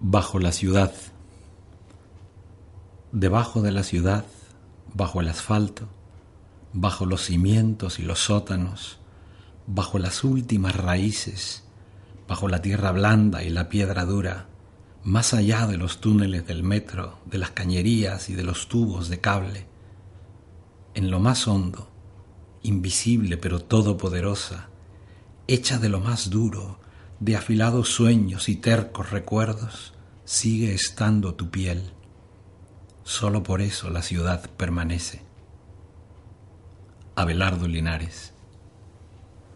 Bajo la ciudad. Debajo de la ciudad, bajo el asfalto, bajo los cimientos y los sótanos, bajo las últimas raíces, bajo la tierra blanda y la piedra dura, más allá de los túneles del metro, de las cañerías y de los tubos de cable, en lo más hondo, invisible pero todopoderosa, hecha de lo más duro, de afilados sueños y tercos recuerdos, sigue estando tu piel. Solo por eso la ciudad permanece. Abelardo Linares